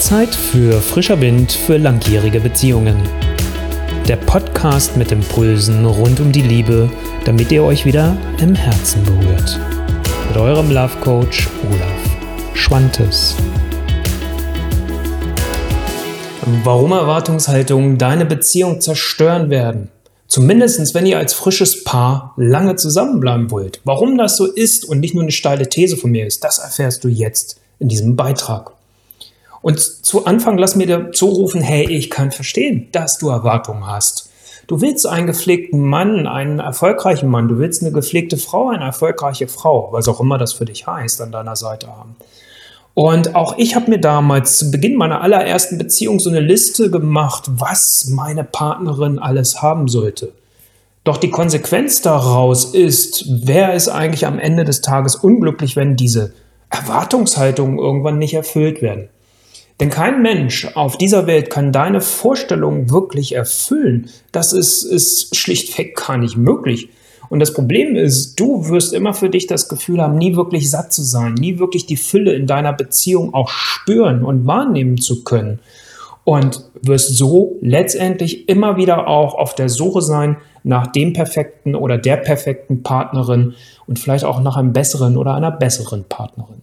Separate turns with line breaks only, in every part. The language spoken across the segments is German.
Zeit für frischer Wind für langjährige Beziehungen. Der Podcast mit Impulsen rund um die Liebe, damit ihr euch wieder im Herzen berührt. Mit eurem Love Coach Olaf Schwantes. Warum Erwartungshaltungen deine Beziehung zerstören werden. Zumindest wenn ihr als frisches Paar lange zusammenbleiben wollt. Warum das so ist und nicht nur eine steile These von mir ist, das erfährst du jetzt in diesem Beitrag. Und zu Anfang lass mir dir zurufen, hey, ich kann verstehen, dass du Erwartungen hast. Du willst einen gepflegten Mann, einen erfolgreichen Mann, du willst eine gepflegte Frau, eine erfolgreiche Frau, was auch immer das für dich heißt, an deiner Seite haben. Und auch ich habe mir damals zu Beginn meiner allerersten Beziehung so eine Liste gemacht, was meine Partnerin alles haben sollte. Doch die Konsequenz daraus ist, wer ist eigentlich am Ende des Tages unglücklich, wenn diese Erwartungshaltungen irgendwann nicht erfüllt werden. Denn kein Mensch auf dieser Welt kann deine Vorstellungen wirklich erfüllen. Das ist, ist schlichtweg gar nicht möglich. Und das Problem ist, du wirst immer für dich das Gefühl haben, nie wirklich satt zu sein, nie wirklich die Fülle in deiner Beziehung auch spüren und wahrnehmen zu können. Und wirst so letztendlich immer wieder auch auf der Suche sein nach dem perfekten oder der perfekten Partnerin und vielleicht auch nach einem besseren oder einer besseren Partnerin.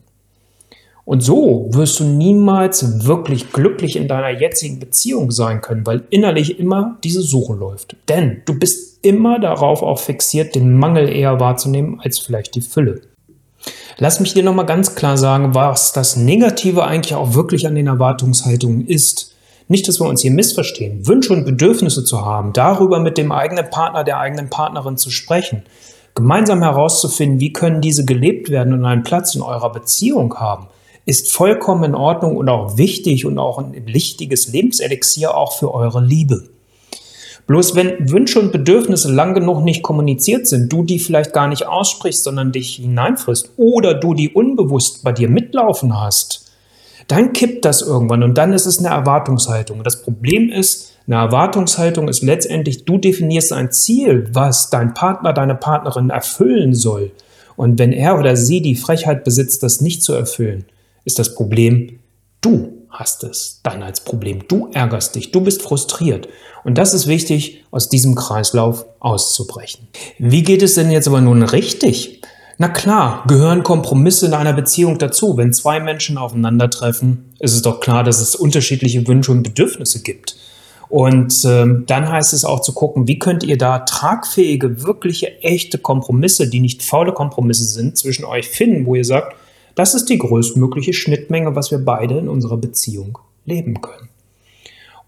Und so wirst du niemals wirklich glücklich in deiner jetzigen Beziehung sein können, weil innerlich immer diese Suche läuft. Denn du bist immer darauf auch fixiert, den Mangel eher wahrzunehmen als vielleicht die Fülle. Lass mich dir nochmal ganz klar sagen, was das Negative eigentlich auch wirklich an den Erwartungshaltungen ist. Nicht, dass wir uns hier missverstehen. Wünsche und Bedürfnisse zu haben, darüber mit dem eigenen Partner, der eigenen Partnerin zu sprechen, gemeinsam herauszufinden, wie können diese gelebt werden und einen Platz in eurer Beziehung haben ist vollkommen in Ordnung und auch wichtig und auch ein wichtiges Lebenselixier auch für eure Liebe. Bloß wenn Wünsche und Bedürfnisse lang genug nicht kommuniziert sind, du die vielleicht gar nicht aussprichst, sondern dich hineinfrisst oder du die unbewusst bei dir mitlaufen hast, dann kippt das irgendwann und dann ist es eine Erwartungshaltung. Das Problem ist, eine Erwartungshaltung ist letztendlich, du definierst ein Ziel, was dein Partner, deine Partnerin erfüllen soll. Und wenn er oder sie die Frechheit besitzt, das nicht zu erfüllen, ist das Problem, du hast es dann als Problem. Du ärgerst dich, du bist frustriert. Und das ist wichtig, aus diesem Kreislauf auszubrechen. Wie geht es denn jetzt aber nun richtig? Na klar, gehören Kompromisse in einer Beziehung dazu. Wenn zwei Menschen aufeinandertreffen, ist es doch klar, dass es unterschiedliche Wünsche und Bedürfnisse gibt. Und ähm, dann heißt es auch zu gucken, wie könnt ihr da tragfähige, wirkliche, echte Kompromisse, die nicht faule Kompromisse sind, zwischen euch finden, wo ihr sagt, das ist die größtmögliche Schnittmenge, was wir beide in unserer Beziehung leben können.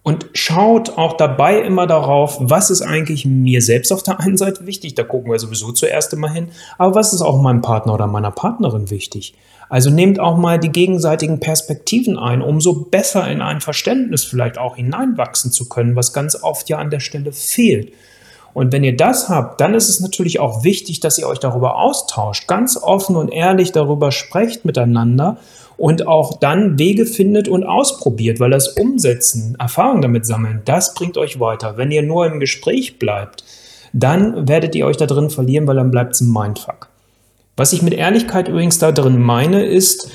Und schaut auch dabei immer darauf, was ist eigentlich mir selbst auf der einen Seite wichtig, da gucken wir sowieso zuerst immer hin, aber was ist auch meinem Partner oder meiner Partnerin wichtig. Also nehmt auch mal die gegenseitigen Perspektiven ein, um so besser in ein Verständnis vielleicht auch hineinwachsen zu können, was ganz oft ja an der Stelle fehlt. Und wenn ihr das habt, dann ist es natürlich auch wichtig, dass ihr euch darüber austauscht, ganz offen und ehrlich darüber sprecht miteinander und auch dann Wege findet und ausprobiert, weil das Umsetzen, Erfahrung damit sammeln, das bringt euch weiter. Wenn ihr nur im Gespräch bleibt, dann werdet ihr euch da drin verlieren, weil dann bleibt es ein Mindfuck. Was ich mit Ehrlichkeit übrigens da drin meine, ist,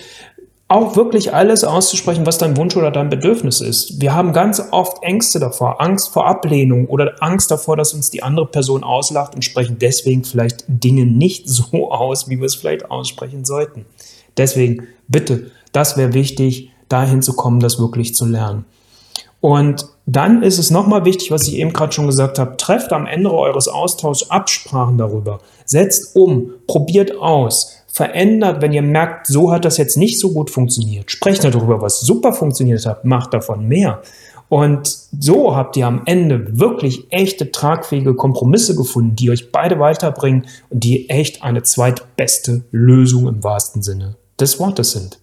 auch wirklich alles auszusprechen, was dein Wunsch oder dein Bedürfnis ist. Wir haben ganz oft Ängste davor, Angst vor Ablehnung oder Angst davor, dass uns die andere Person auslacht und sprechen deswegen vielleicht Dinge nicht so aus, wie wir es vielleicht aussprechen sollten. Deswegen bitte, das wäre wichtig, dahin zu kommen, das wirklich zu lernen. Und dann ist es nochmal wichtig, was ich eben gerade schon gesagt habe, trefft am Ende eures Austauschs Absprachen darüber. Setzt um, probiert aus, verändert, wenn ihr merkt, so hat das jetzt nicht so gut funktioniert. Sprecht darüber, was super funktioniert hat, macht davon mehr. Und so habt ihr am Ende wirklich echte tragfähige Kompromisse gefunden, die euch beide weiterbringen und die echt eine zweitbeste Lösung im wahrsten Sinne des Wortes sind.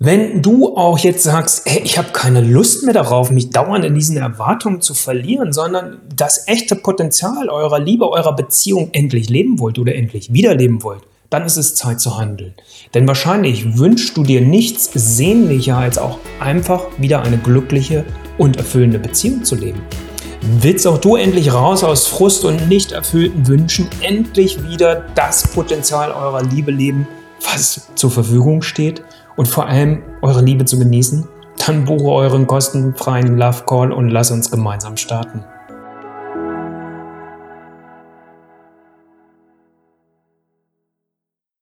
Wenn du auch jetzt sagst, hey, ich habe keine Lust mehr darauf, mich dauernd in diesen Erwartungen zu verlieren, sondern das echte Potenzial eurer Liebe, eurer Beziehung endlich leben wollt oder endlich wiederleben wollt, dann ist es Zeit zu handeln. Denn wahrscheinlich wünschst du dir nichts sehnlicher, als auch einfach wieder eine glückliche und erfüllende Beziehung zu leben. Willst auch du endlich raus aus Frust und nicht erfüllten Wünschen, endlich wieder das Potenzial eurer Liebe leben, was zur Verfügung steht und vor allem eure Liebe zu genießen? Dann buche euren kostenfreien Love Call und lass uns gemeinsam starten.